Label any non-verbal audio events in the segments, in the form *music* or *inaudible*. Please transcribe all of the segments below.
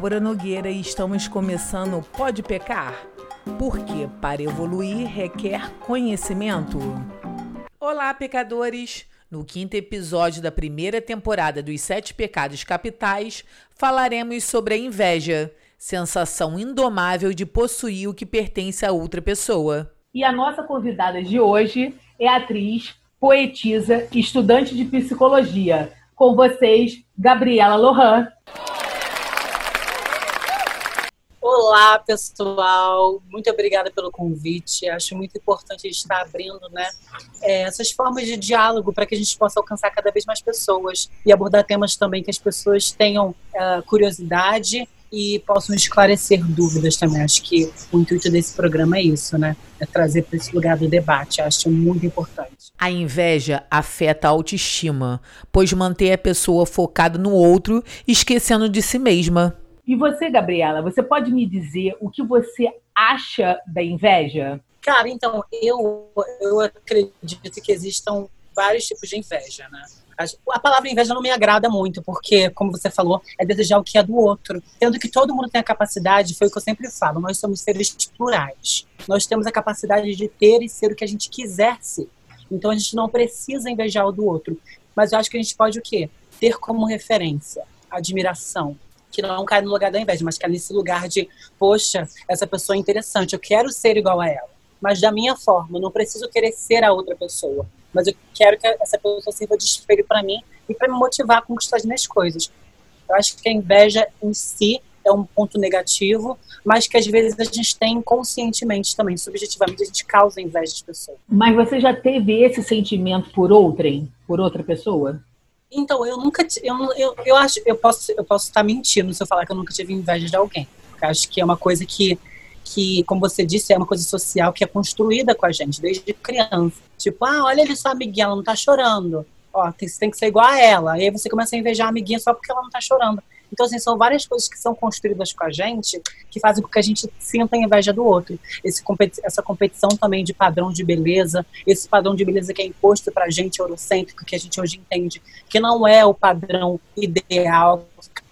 Débora Nogueira e estamos começando Pode Pecar? Porque para evoluir requer conhecimento. Olá, pecadores! No quinto episódio da primeira temporada dos Sete Pecados Capitais, falaremos sobre a inveja, sensação indomável de possuir o que pertence a outra pessoa. E a nossa convidada de hoje é atriz, poetisa estudante de psicologia. Com vocês, Gabriela Lohan. Olá, pessoal. Muito obrigada pelo convite. Acho muito importante estar abrindo né, é, essas formas de diálogo para que a gente possa alcançar cada vez mais pessoas e abordar temas também que as pessoas tenham uh, curiosidade e possam esclarecer dúvidas também. Acho que o intuito desse programa é isso, né? É trazer para esse lugar do debate. Acho muito importante. A inveja afeta a autoestima, pois mantém a pessoa focada no outro, esquecendo de si mesma. E você, Gabriela, você pode me dizer o que você acha da inveja? Cara, então, eu, eu acredito que existam vários tipos de inveja, né? A palavra inveja não me agrada muito, porque, como você falou, é desejar o que é do outro. Tendo que todo mundo tem a capacidade, foi o que eu sempre falo, nós somos seres plurais. Nós temos a capacidade de ter e ser o que a gente quiser ser. Então a gente não precisa invejar o do outro. Mas eu acho que a gente pode o quê? Ter como referência admiração, que não cai no lugar da inveja, mas cai nesse lugar de, poxa, essa pessoa é interessante, eu quero ser igual a ela, mas da minha forma, eu não preciso querer ser a outra pessoa, mas eu quero que essa pessoa sirva de espelho para mim e para me motivar a conquistar as minhas coisas. Eu acho que a inveja em si é um ponto negativo, mas que às vezes a gente tem inconscientemente também, subjetivamente, a gente causa inveja de pessoas. Mas você já teve esse sentimento por outrem, por outra pessoa? Então, eu nunca. Eu, eu, eu acho. Eu posso, eu posso estar mentindo se eu falar que eu nunca tive inveja de alguém. Porque acho que é uma coisa que, que, como você disse, é uma coisa social que é construída com a gente desde criança. Tipo, ah, olha ali sua amiguinha, ela não tá chorando. Ó, tem, tem que ser igual a ela. E aí você começa a invejar a amiguinha só porque ela não tá chorando. Então, assim, são várias coisas que são construídas com a gente que fazem com que a gente sinta inveja do outro. Esse, essa competição também de padrão de beleza, esse padrão de beleza que é imposto pra gente eurocêntrico, que a gente hoje entende que não é o padrão ideal,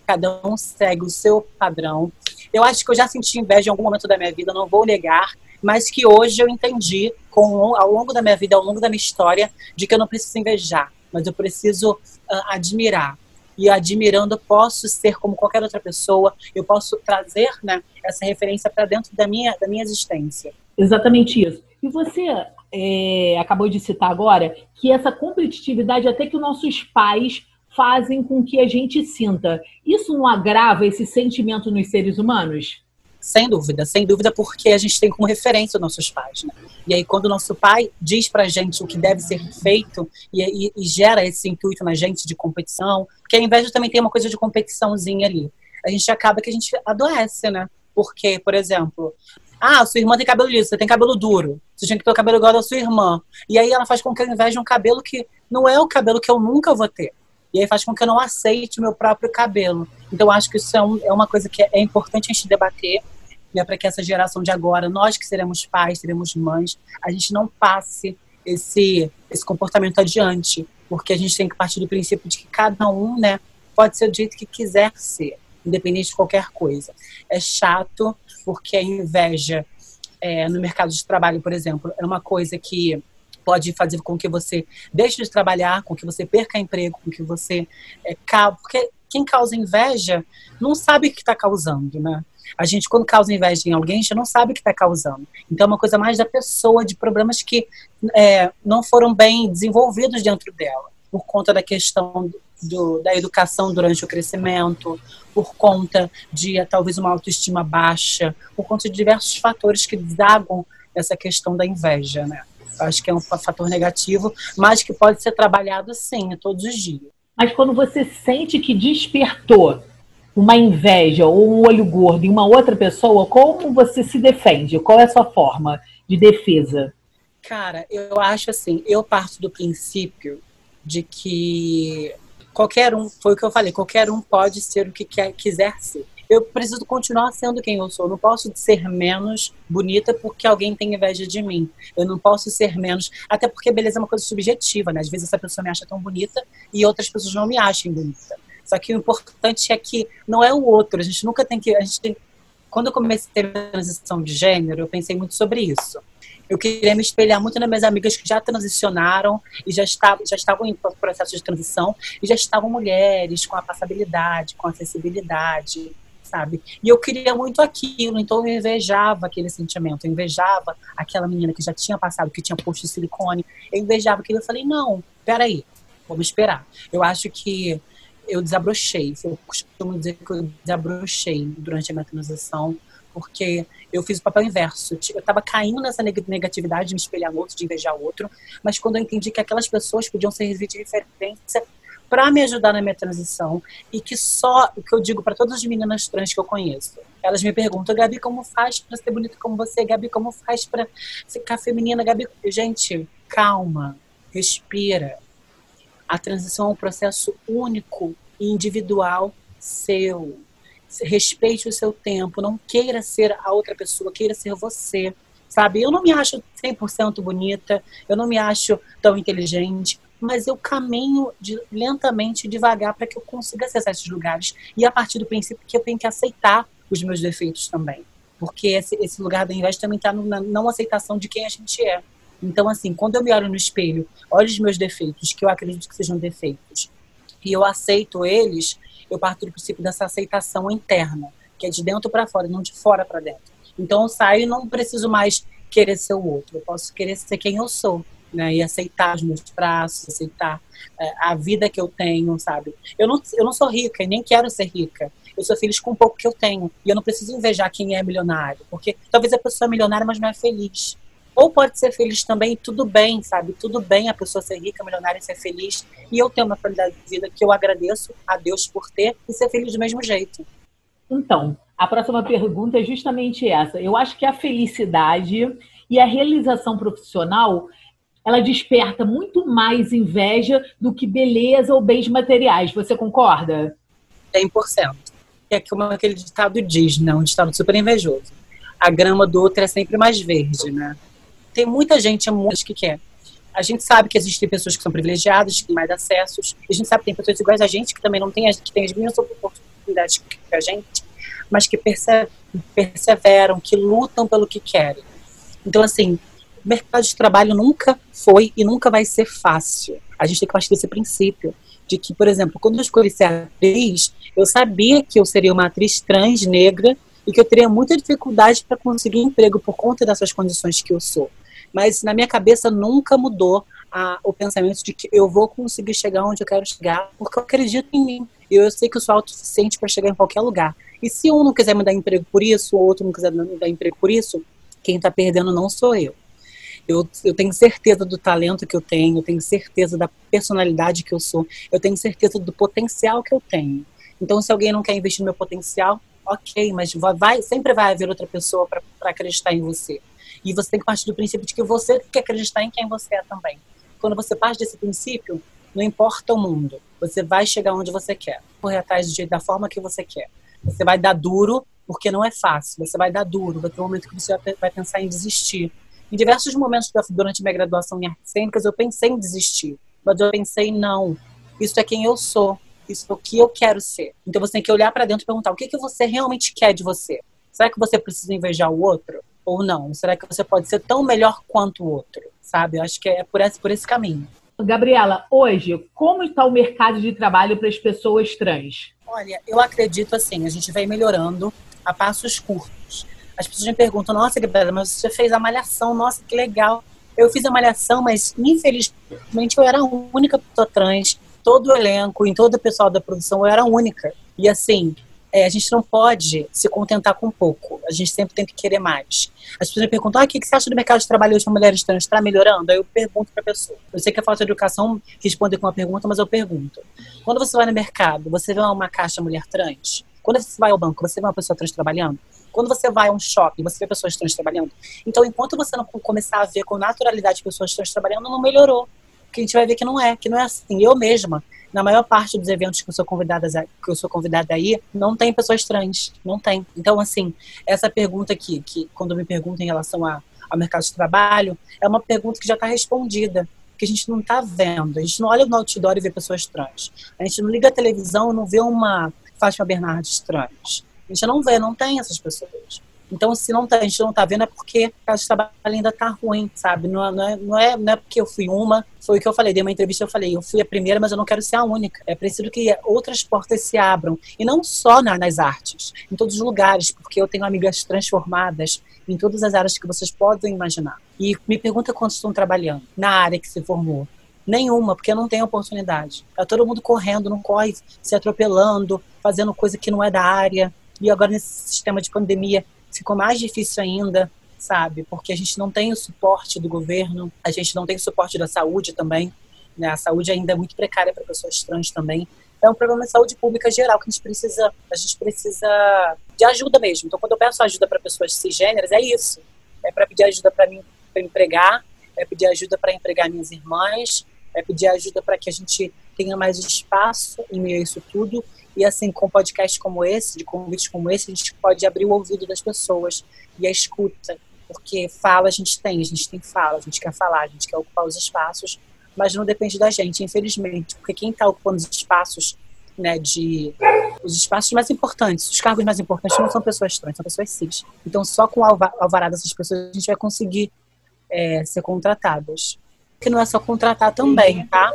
cada um segue o seu padrão. Eu acho que eu já senti inveja em algum momento da minha vida, não vou negar, mas que hoje eu entendi, com, ao longo da minha vida, ao longo da minha história, de que eu não preciso invejar, mas eu preciso uh, admirar e admirando posso ser como qualquer outra pessoa, eu posso trazer né, essa referência para dentro da minha, da minha existência. Exatamente isso. E você é, acabou de citar agora que essa competitividade até que os nossos pais fazem com que a gente sinta. Isso não agrava esse sentimento nos seres humanos? Sem dúvida, sem dúvida, porque a gente tem como referência os nossos pais. Né? E aí, quando o nosso pai diz pra gente o que deve ser feito e, e, e, gera esse intuito na gente de competição, porque a inveja também tem uma coisa de competiçãozinha ali. A gente acaba que a gente adoece, né? Porque, por exemplo, ah, sua irmã tem cabelo liso, você tem cabelo duro. Você tinha que ter o cabelo igual da sua irmã. E aí ela faz com que eu inveje um cabelo que não é o cabelo que eu nunca vou ter. E aí faz com que eu não aceite o meu próprio cabelo. Então, acho que isso é, um, é uma coisa que é importante a gente debater, né, para que essa geração de agora, nós que seremos pais, seremos mães, a gente não passe esse, esse comportamento adiante, porque a gente tem que partir do princípio de que cada um né, pode ser do jeito que quiser ser, independente de qualquer coisa. É chato, porque a inveja é, no mercado de trabalho, por exemplo, é uma coisa que pode fazer com que você deixe de trabalhar, com que você perca emprego, com que você é, porque quem causa inveja não sabe o que está causando, né? A gente, quando causa inveja em alguém, a gente não sabe o que está causando. Então, é uma coisa mais da pessoa, de problemas que é, não foram bem desenvolvidos dentro dela, por conta da questão do, da educação durante o crescimento, por conta de talvez uma autoestima baixa, por conta de diversos fatores que desagam essa questão da inveja, né? Acho que é um fator negativo, mas que pode ser trabalhado sim, todos os dias. Mas quando você sente que despertou uma inveja ou um olho gordo em uma outra pessoa, como você se defende? Qual é a sua forma de defesa? Cara, eu acho assim, eu parto do princípio de que qualquer um, foi o que eu falei, qualquer um pode ser o que quer, quiser ser eu preciso continuar sendo quem eu sou. Eu não posso ser menos bonita porque alguém tem inveja de mim. Eu não posso ser menos. Até porque beleza é uma coisa subjetiva, né? Às vezes essa pessoa me acha tão bonita e outras pessoas não me acham bonita. Só que o importante é que não é o outro. A gente nunca tem que. A gente, quando eu comecei a transição de gênero, eu pensei muito sobre isso. Eu queria me espelhar muito nas minhas amigas que já transicionaram e já estavam, já estavam em processo de transição e já estavam mulheres com a passabilidade, com a acessibilidade, sabe? E eu queria muito aquilo, então eu invejava aquele sentimento, eu invejava aquela menina que já tinha passado, que tinha posto silicone, eu invejava aquilo, eu falei, não, peraí, vamos esperar. Eu acho que eu desabrochei, eu costumo dizer que eu desabrochei durante a minha transição, porque eu fiz o papel inverso. Eu estava caindo nessa negatividade de me espelhar no outro, de invejar o outro, mas quando eu entendi que aquelas pessoas podiam servir de referência para me ajudar na minha transição e que só o que eu digo para todas as meninas trans que eu conheço. Elas me perguntam, Gabi, como faz para ser bonita como você? Gabi, como faz para ficar feminina? Gabi, gente, calma, respira. A transição é um processo único e individual seu. Respeite o seu tempo, não queira ser a outra pessoa, queira ser você sabe? Eu não me acho 100% bonita, eu não me acho tão inteligente, mas eu caminho de, lentamente, devagar, para que eu consiga acessar esses lugares. E a partir do princípio que eu tenho que aceitar os meus defeitos também. Porque esse, esse lugar da inveja também está na não aceitação de quem a gente é. Então, assim, quando eu me olho no espelho, olho os meus defeitos, que eu acredito que sejam defeitos, e eu aceito eles, eu parto do princípio dessa aceitação interna, que é de dentro para fora, não de fora para dentro. Então, eu saio e não preciso mais querer ser o outro, eu posso querer ser quem eu sou né? E aceitar os meus traços, aceitar é, a vida que eu tenho, sabe? Eu não, eu não sou rica e nem quero ser rica. Eu sou feliz com o pouco que eu tenho. E eu não preciso invejar quem é milionário. Porque talvez a pessoa é milionária, mas não é feliz. Ou pode ser feliz também, tudo bem, sabe? Tudo bem a pessoa ser rica, milionária e ser feliz. E eu tenho uma qualidade de vida que eu agradeço a Deus por ter e ser feliz do mesmo jeito. Então, a próxima pergunta é justamente essa. Eu acho que a felicidade e a realização profissional ela desperta muito mais inveja do que beleza ou bens materiais. Você concorda? 100%. É como aquele ditado diz, né? Um ditado super invejoso. A grama do outro é sempre mais verde, né? Tem muita gente que quer. A gente sabe que existem pessoas que são privilegiadas, que têm mais acessos. A gente sabe que tem pessoas iguais a gente que também não têm, que têm as mesmas oportunidades que a gente, mas que perseveram, que lutam pelo que querem. Então, assim, o mercado de trabalho nunca foi e nunca vai ser fácil. A gente tem que partir desse princípio de que, por exemplo, quando eu escolhi ser atriz, eu sabia que eu seria uma atriz trans, negra, e que eu teria muita dificuldade para conseguir emprego por conta dessas condições que eu sou. Mas na minha cabeça nunca mudou a, o pensamento de que eu vou conseguir chegar onde eu quero chegar, porque eu acredito em mim. E eu sei que eu sou autossuficiente para chegar em qualquer lugar. E se um não quiser me dar emprego por isso, o outro não quiser me dar emprego por isso, quem está perdendo não sou eu. Eu, eu tenho certeza do talento que eu tenho, eu tenho certeza da personalidade que eu sou, eu tenho certeza do potencial que eu tenho. Então, se alguém não quer investir no meu potencial, ok, mas vai, sempre vai haver outra pessoa para acreditar em você. E você tem que partir do princípio de que você tem que acreditar em quem você é também. Quando você parte desse princípio, não importa o mundo, você vai chegar onde você quer, correr atrás do jeito da forma que você quer. Você vai dar duro, porque não é fácil. Você vai dar duro, vai ter um momento que você vai pensar em desistir. Em diversos momentos durante minha graduação em artes cênicas, eu pensei em desistir. Mas eu pensei, não, isso é quem eu sou, isso é o que eu quero ser. Então você tem que olhar para dentro e perguntar o que, que você realmente quer de você. Será que você precisa invejar o outro? Ou não? Será que você pode ser tão melhor quanto o outro? Sabe? Eu acho que é por esse, por esse caminho. Gabriela, hoje, como está o mercado de trabalho para as pessoas trans? Olha, eu acredito assim, a gente vem melhorando a passos curtos. As pessoas me perguntam, nossa, Gabriela, mas você fez a malhação, nossa, que legal. Eu fiz a malhação, mas infelizmente eu era a única pessoa trans. Todo o elenco, em todo o pessoal da produção, eu era a única. E assim, é, a gente não pode se contentar com pouco. A gente sempre tem que querer mais. As pessoas me perguntam, ah, o que você acha do mercado de trabalho hoje para mulheres trans? Está melhorando? Aí eu pergunto para a pessoa. Eu sei que a falta de educação responder com uma pergunta, mas eu pergunto. Quando você vai no mercado, você vê uma caixa mulher trans? Quando você vai ao banco, você vê uma pessoa trans trabalhando? Quando você vai a um shopping, você vê pessoas trans trabalhando. Então, enquanto você não começar a ver com naturalidade pessoas trans trabalhando, não melhorou. Porque a gente vai ver que não é, que não é assim. Eu mesma, na maior parte dos eventos que eu sou convidada, que eu sou convidada aí, não tem pessoas trans, não tem. Então, assim, essa pergunta aqui, que quando me perguntam em relação a, ao mercado de trabalho, é uma pergunta que já está respondida. Porque a gente não está vendo, a gente não olha no outdoor e vê pessoas trans. A gente não liga a televisão e não vê uma Fátima Bernardes trans. A gente não vê, não tem essas pessoas. Então, se não tá, a gente não está vendo, é porque a casa de trabalho ainda está ruim, sabe? Não, não, é, não, é, não é porque eu fui uma, foi o que eu falei, dei uma entrevista, eu falei, eu fui a primeira, mas eu não quero ser a única. É preciso que outras portas se abram. E não só na, nas artes, em todos os lugares, porque eu tenho amigas transformadas em todas as áreas que vocês podem imaginar. E me pergunta quantos estão trabalhando na área que se formou. Nenhuma, porque não tem oportunidade. Tá todo mundo correndo, não corre, se atropelando, fazendo coisa que não é da área. E agora nesse sistema de pandemia ficou mais difícil ainda, sabe? Porque a gente não tem o suporte do governo, a gente não tem o suporte da saúde também. Né? A saúde ainda é muito precária para pessoas trans também. É um problema de saúde pública geral que a gente precisa, a gente precisa de ajuda mesmo. Então, quando eu peço ajuda para pessoas cisgêneras, é isso. É para pedir ajuda para mim para empregar, é pedir ajuda para empregar minhas irmãs, é pedir ajuda para que a gente tenha mais espaço em meio a isso tudo e assim, com podcasts como esse, de convites como esse, a gente pode abrir o ouvido das pessoas e a escuta. Porque fala a gente tem, a gente tem fala, a gente quer falar, a gente quer ocupar os espaços, mas não depende da gente, infelizmente. Porque quem está ocupando os espaços, né, de. Os espaços mais importantes, os cargos mais importantes não são pessoas trans, são pessoas cis. Então, só com o alvará dessas pessoas a gente vai conseguir é, ser contratadas. Que não é só contratar também, tá?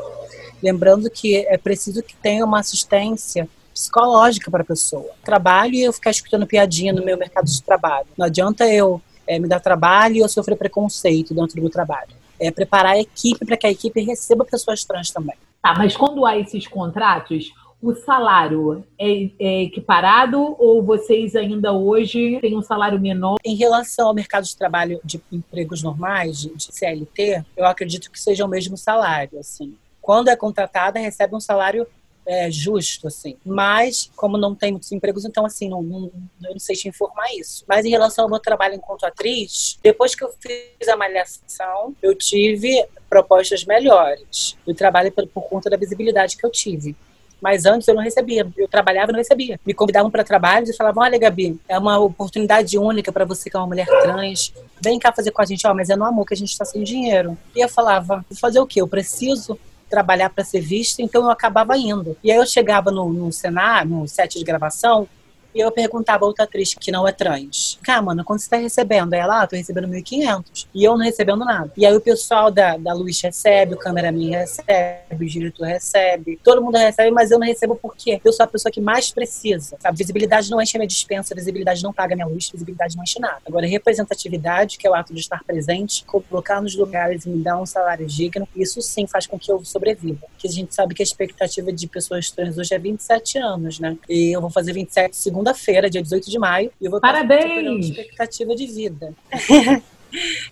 Lembrando que é preciso que tenha uma assistência psicológica para a pessoa. Trabalho e eu ficar escutando piadinha no meu mercado de trabalho. Não adianta eu é, me dar trabalho e eu sofrer preconceito dentro do trabalho. É preparar a equipe para que a equipe receba pessoas trans também. Tá, mas quando há esses contratos, o salário é, é, equiparado ou vocês ainda hoje têm um salário menor? Em relação ao mercado de trabalho de empregos normais, de, CLT, eu acredito que seja o mesmo salário. Assim. Quando é contratada, recebe um salário é, justo, assim. Mas, como não tem muitos empregos, então, assim, não, não, eu não sei te informar isso. Mas em relação ao meu trabalho enquanto atriz, depois que eu fiz a malhação, eu tive propostas melhores. Eu trabalho por, por conta da visibilidade que eu tive. Mas antes eu não recebia. Eu trabalhava e não recebia. Me convidavam para trabalho e falavam: Olha, Gabi, é uma oportunidade única para você que é uma mulher trans. Vem cá fazer com a gente. Ó, mas é no amor que a gente está sem dinheiro. E eu falava: Vou fazer o quê? Eu preciso trabalhar para ser vista, então eu acabava indo. E aí eu chegava no, no cenário, no set de gravação, e eu perguntava a outra atriz que não é trans. Cara, mano, quando você tá recebendo? Aí ela, ah, tô recebendo 1.500. E eu não recebendo nada. E aí o pessoal da, da Luiz recebe, o cameraman recebe, o diretor recebe, todo mundo recebe, mas eu não recebo porque eu sou a pessoa que mais precisa. A visibilidade não enche minha dispensa, visibilidade não paga minha luz, visibilidade não enche nada. Agora, representatividade, que é o ato de estar presente, colocar nos lugares e me dar um salário digno, isso sim faz com que eu sobreviva. Porque a gente sabe que a expectativa de pessoas trans hoje é 27 anos, né? E eu vou fazer 27 segundos segunda-feira, dia 18 de maio. E eu vou Parabéns! expectativa de vida. *laughs*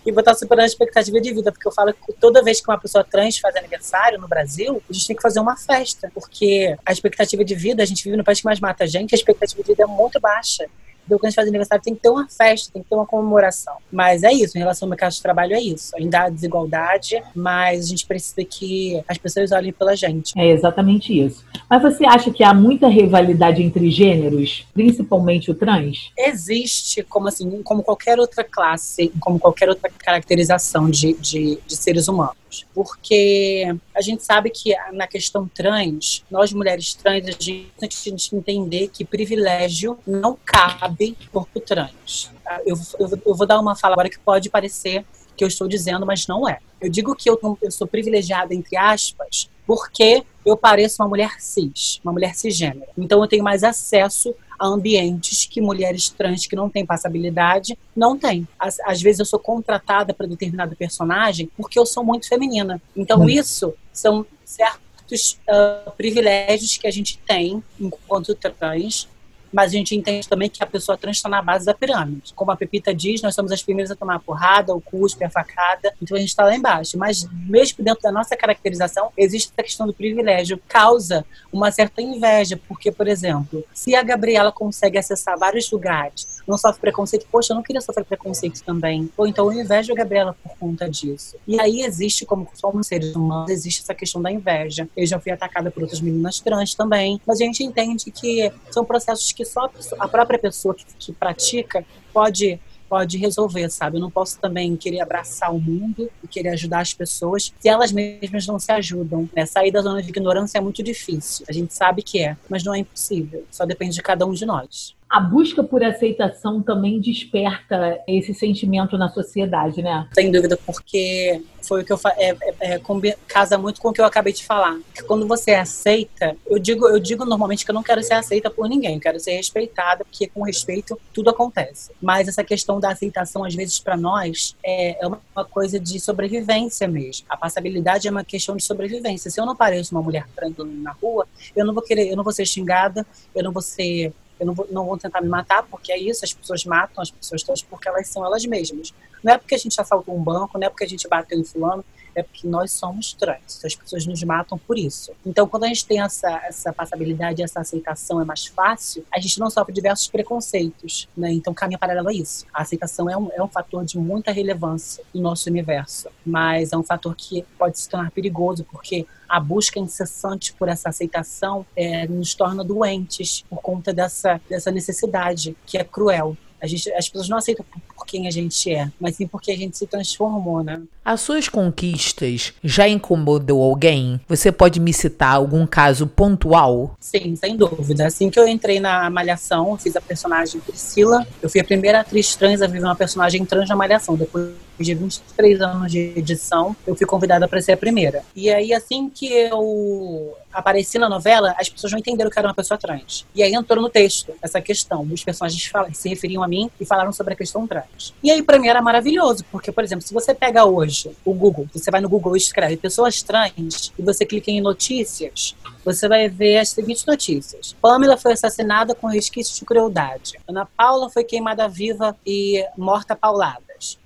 e vou estar superando a expectativa de vida, porque eu falo que toda vez que uma pessoa trans faz aniversário no Brasil, a gente tem que fazer uma festa, porque a expectativa de vida, a gente vive no país que mais mata a gente, a expectativa de vida é muito baixa. Então, quando a gente faz aniversário, tem que ter uma festa, tem que ter uma comemoração. Mas é isso, em relação ao mercado de trabalho, é isso. Ainda há desigualdade, mas a gente precisa que as pessoas olhem pela gente. É exatamente isso. Mas você acha que há muita rivalidade entre gêneros, principalmente o trans? Existe, como assim, como qualquer outra classe, como qualquer outra caracterização de, de, de seres humanos porque a gente sabe que na questão trans, nós mulheres trans, a gente tem que entender que privilégio não cabe corpo trans. Eu, eu, eu vou dar uma fala agora que pode parecer que eu estou dizendo, mas não é. Eu digo que eu, eu sou privilegiada, entre aspas, porque eu pareço uma mulher cis, uma mulher cisgênera. Então eu tenho mais acesso a ambientes que mulheres trans que não têm passabilidade não têm. Às, às vezes eu sou contratada para determinado personagem porque eu sou muito feminina. Então hum. isso são certos uh, privilégios que a gente tem enquanto trans mas a gente entende também que a pessoa trans está na base da pirâmide. Como a Pepita diz, nós somos as primeiras a tomar a porrada, o cuspe, a facada, então a gente está lá embaixo. Mas mesmo dentro da nossa caracterização, existe a questão do privilégio, causa uma certa inveja, porque, por exemplo, se a Gabriela consegue acessar vários lugares, não sofre preconceito, poxa, eu não queria sofrer preconceito também. Ou então eu invejo a Gabriela por conta disso. E aí existe, como somos seres humanos, existe essa questão da inveja. Eu já fui atacada por outras meninas trans também, mas a gente entende que são processos que só a própria pessoa que, que pratica pode pode resolver, sabe? Eu não posso também querer abraçar o mundo e querer ajudar as pessoas se elas mesmas não se ajudam. Né? Sair da zona de ignorância é muito difícil. A gente sabe que é, mas não é impossível. Só depende de cada um de nós a busca por aceitação também desperta esse sentimento na sociedade, né? Sem dúvida, porque foi o que eu é, é, é, casa muito com o que eu acabei de falar. Quando você aceita, eu digo, eu digo normalmente que eu não quero ser aceita por ninguém, eu quero ser respeitada, porque com respeito tudo acontece. Mas essa questão da aceitação, às vezes, para nós, é, é, uma coisa de sobrevivência mesmo. A passabilidade é uma questão de sobrevivência. Se eu não pareço uma mulher trans na rua, eu não vou querer, eu não vou ser xingada, eu não vou ser eu não vou, não vou tentar me matar, porque é isso, as pessoas matam as pessoas todas porque elas são elas mesmas. Não é porque a gente assaltou um banco, não é porque a gente bateu em fulano, é porque nós somos trans. As pessoas nos matam por isso. Então, quando a gente tem essa, essa passabilidade, essa aceitação é mais fácil, a gente não sofre diversos preconceitos. Né? Então, caminha paralelo a isso. A aceitação é um, é um fator de muita relevância no nosso universo, mas é um fator que pode se tornar perigoso, porque a busca incessante por essa aceitação é, nos torna doentes por conta dessa, dessa necessidade que é cruel. Gente, as pessoas não aceitam por quem a gente é, mas sim porque a gente se transformou, né? As suas conquistas já incomodou alguém? Você pode me citar algum caso pontual? Sim, sem dúvida. Assim que eu entrei na Malhação, eu fiz a personagem Priscila. Eu fui a primeira atriz trans a viver uma personagem trans na Malhação. Depois de 23 anos de edição, eu fui convidada para ser a primeira. E aí, assim que eu apareci na novela, as pessoas não entenderam que era uma pessoa trans. E aí entrou no texto essa questão. Os personagens falam, se referiam a mim e falaram sobre a questão trans. E aí, para mim, era maravilhoso, porque, por exemplo, se você pega hoje o Google, você vai no Google e escreve pessoas trans e você clica em notícias, você vai ver as seguintes notícias. Pamela foi assassinada com resquícios de crueldade. Ana Paula foi queimada viva e morta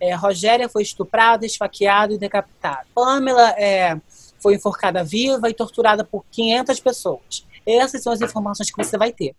É, Rogéria foi estuprada, esfaqueada e decapitada. Pamela é, foi enforcada viva e torturada por 500 pessoas. Essas são as informações que você vai ter.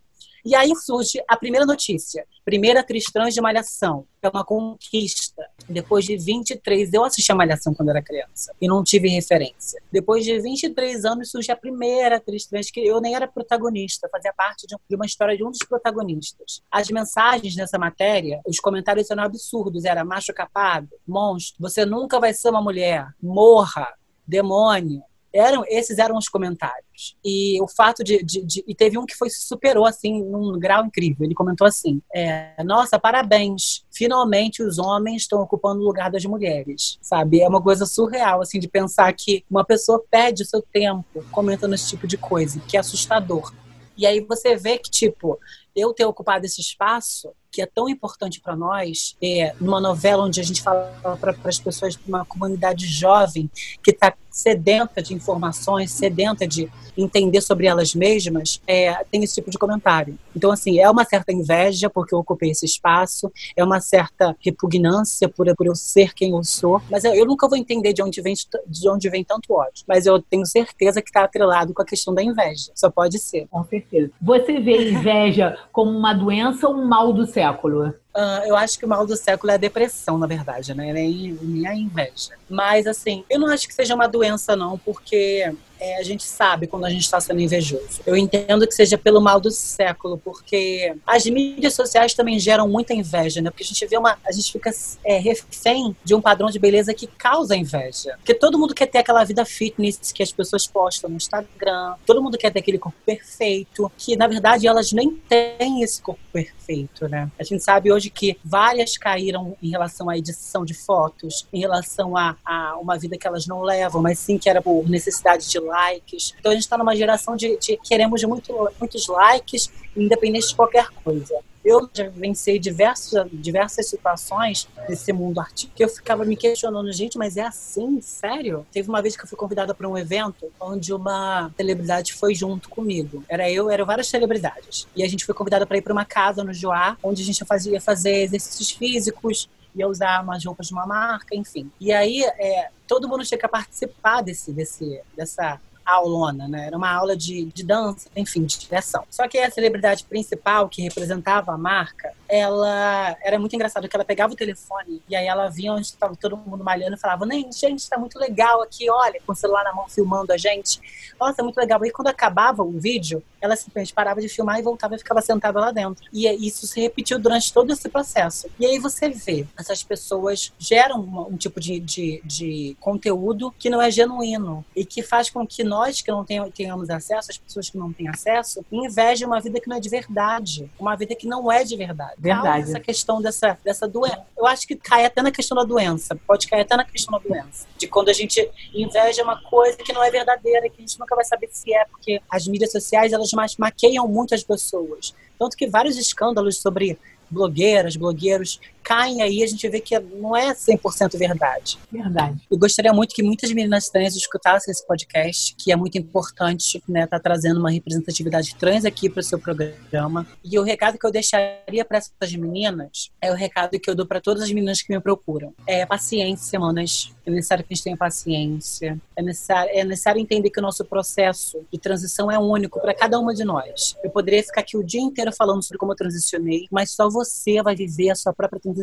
E aí surge a primeira notícia. Primeira trans de Malhação. É uma conquista. Depois de 23, eu assisti a Malhação quando era criança e não tive referência. Depois de 23 anos surge a primeira trans que eu nem era protagonista, fazia parte de uma história de um dos protagonistas. As mensagens nessa matéria, os comentários eram absurdos. Era macho capado, monstro, você nunca vai ser uma mulher, morra, demônio, eram, esses eram os comentários. E o fato de, de, de, E teve um que foi superou, assim, num grau incrível. Ele comentou assim: é, Nossa, parabéns. Finalmente os homens estão ocupando o lugar das mulheres. Sabe? É uma coisa surreal, assim, de pensar que uma pessoa perde o seu tempo comentando esse tipo de coisa, que é assustador. E aí você vê que, tipo, eu ter ocupado esse espaço que é tão importante para nós, é, numa novela onde a gente fala para as pessoas de uma comunidade jovem que está sedenta de informações, sedenta de entender sobre elas mesmas, é, tem esse tipo de comentário. Então, assim, é uma certa inveja porque eu ocupei esse espaço, é uma certa repugnância por, por eu ser quem eu sou, mas eu, eu nunca vou entender de onde vem de onde vem tanto ódio. Mas eu tenho certeza que está atrelado com a questão da inveja. Só pode ser. Com certeza. Você vê inveja como uma doença ou um mal do século? Uh, eu acho que o mal do século é a depressão, na verdade, né? Nem, nem a inveja. Mas, assim, eu não acho que seja uma doença, não, porque é, a gente sabe quando a gente está sendo invejoso. Eu entendo que seja pelo mal do século, porque as mídias sociais também geram muita inveja, né? Porque a gente vê uma. A gente fica é, refém de um padrão de beleza que causa inveja. Porque todo mundo quer ter aquela vida fitness que as pessoas postam no Instagram, todo mundo quer ter aquele corpo perfeito, que na verdade elas nem têm esse corpo perfeito, né? A gente sabe hoje que várias caíram em relação à edição de fotos, em relação a, a uma vida que elas não levam, mas sim que era por necessidade de likes. Então a gente está numa geração de, de queremos muito, muitos likes, independente de qualquer coisa. Eu já vivenciei diversas, diversas situações nesse mundo artístico que eu ficava me questionando, gente, mas é assim? Sério? Teve uma vez que eu fui convidada para um evento onde uma celebridade foi junto comigo. Era eu, eram várias celebridades. E a gente foi convidada para ir para uma casa no Joá, onde a gente fazia fazer exercícios físicos, ia usar umas roupas de uma marca, enfim. E aí, é, todo mundo tinha que participar desse, desse, dessa aulona, né? Era uma aula de, de dança, enfim, de direção. Só que a celebridade principal que representava a marca, ela era muito engraçado porque ela pegava o telefone e aí ela vinha onde estava todo mundo malhando e falava: gente, está muito legal aqui, olha, com o celular na mão filmando a gente. Nossa, é muito legal. E quando acabava o vídeo, ela simplesmente parava de filmar e voltava e ficava sentada lá dentro. E isso se repetiu durante todo esse processo. E aí você vê, essas pessoas geram um, um tipo de, de, de, conteúdo que não é genuíno e que faz com que nós que não tenhamos acesso, as pessoas que não têm acesso, invejem uma vida que não é de verdade, uma vida que não é de verdade. Verdade. Essa questão dessa, dessa doença. Eu acho que cai até na questão da doença, pode cair até na questão da doença. De quando a gente inveja uma coisa que não é verdadeira, que a gente nunca vai saber se é, porque as mídias sociais, elas maqueiam muito as pessoas. Tanto que vários escândalos sobre blogueiras, blogueiros caem aí, a gente vê que não é 100% verdade. Verdade. Eu gostaria muito que muitas meninas trans escutassem esse podcast, que é muito importante, né, tá trazendo uma representatividade trans aqui para o seu programa. E o recado que eu deixaria para essas meninas é o recado que eu dou para todas as meninas que me procuram. É paciência, manas. É necessário que a gente tenha paciência. É necessário, é necessário entender que o nosso processo de transição é único para cada uma de nós. Eu poderia ficar aqui o dia inteiro falando sobre como eu transicionei, mas só você vai viver a sua própria transição.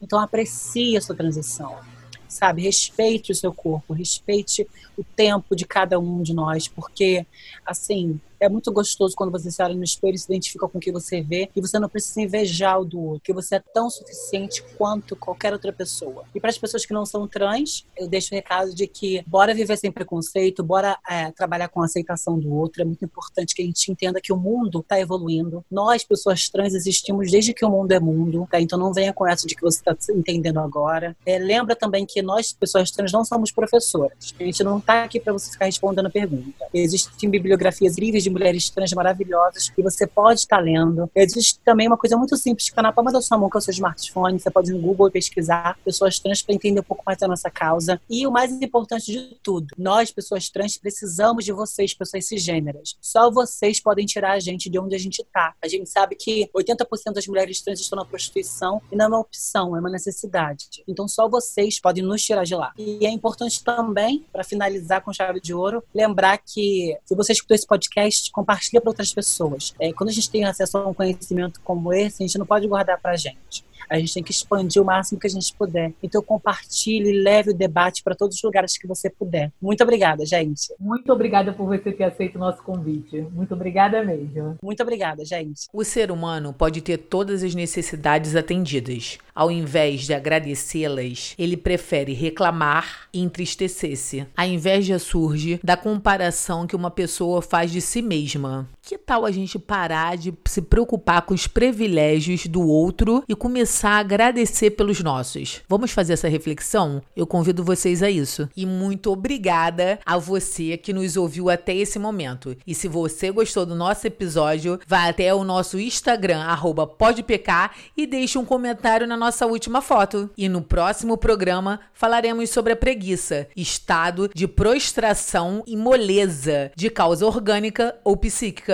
Então aprecie a sua transição. Sabe, respeite o seu corpo, respeite o tempo de cada um de nós, porque assim, é muito gostoso quando você se olha no espelho e se identifica com o que você vê e você não precisa invejar o do outro, que você é tão suficiente quanto qualquer outra pessoa. E para as pessoas que não são trans, eu deixo o recado de que bora viver sem preconceito, bora é, trabalhar com a aceitação do outro. É muito importante que a gente entenda que o mundo está evoluindo. Nós, pessoas trans, existimos desde que o mundo é mundo, tá? então não venha com essa de que você está entendendo agora. É, lembra também que nós, pessoas trans, não somos professoras. A gente não está aqui para você ficar respondendo pergunta. Existem bibliografias incríveis de mulheres trans maravilhosas que você pode estar lendo. Existe também uma coisa muito simples está na palma da sua mão, que é o seu smartphone. Você pode ir no Google e pesquisar pessoas trans para entender um pouco mais da nossa causa. E o mais importante de tudo, nós, pessoas trans, precisamos de vocês, pessoas cisgêneras. Só vocês podem tirar a gente de onde a gente está. A gente sabe que 80% das mulheres trans estão na prostituição e não é uma opção, é uma necessidade. Então só vocês podem nos tirar de lá. E é importante também, para finalizar com chave de ouro, lembrar que se você escutou esse podcast, compartilha para outras pessoas. É, quando a gente tem acesso a um conhecimento como esse, a gente não pode guardar para a gente. A gente tem que expandir o máximo que a gente puder. Então compartilhe e leve o debate para todos os lugares que você puder. Muito obrigada, gente. Muito obrigada por você ter aceito o nosso convite. Muito obrigada mesmo. Muito obrigada, gente. O ser humano pode ter todas as necessidades atendidas. Ao invés de agradecê-las, ele prefere reclamar e entristecer-se. A inveja surge da comparação que uma pessoa faz de si mesma. Que tal a gente parar de se preocupar com os privilégios do outro e começar a agradecer pelos nossos? Vamos fazer essa reflexão? Eu convido vocês a isso. E muito obrigada a você que nos ouviu até esse momento. E se você gostou do nosso episódio, vá até o nosso Instagram, podpk, e deixe um comentário na nossa última foto. E no próximo programa falaremos sobre a preguiça, estado de prostração e moleza de causa orgânica ou psíquica.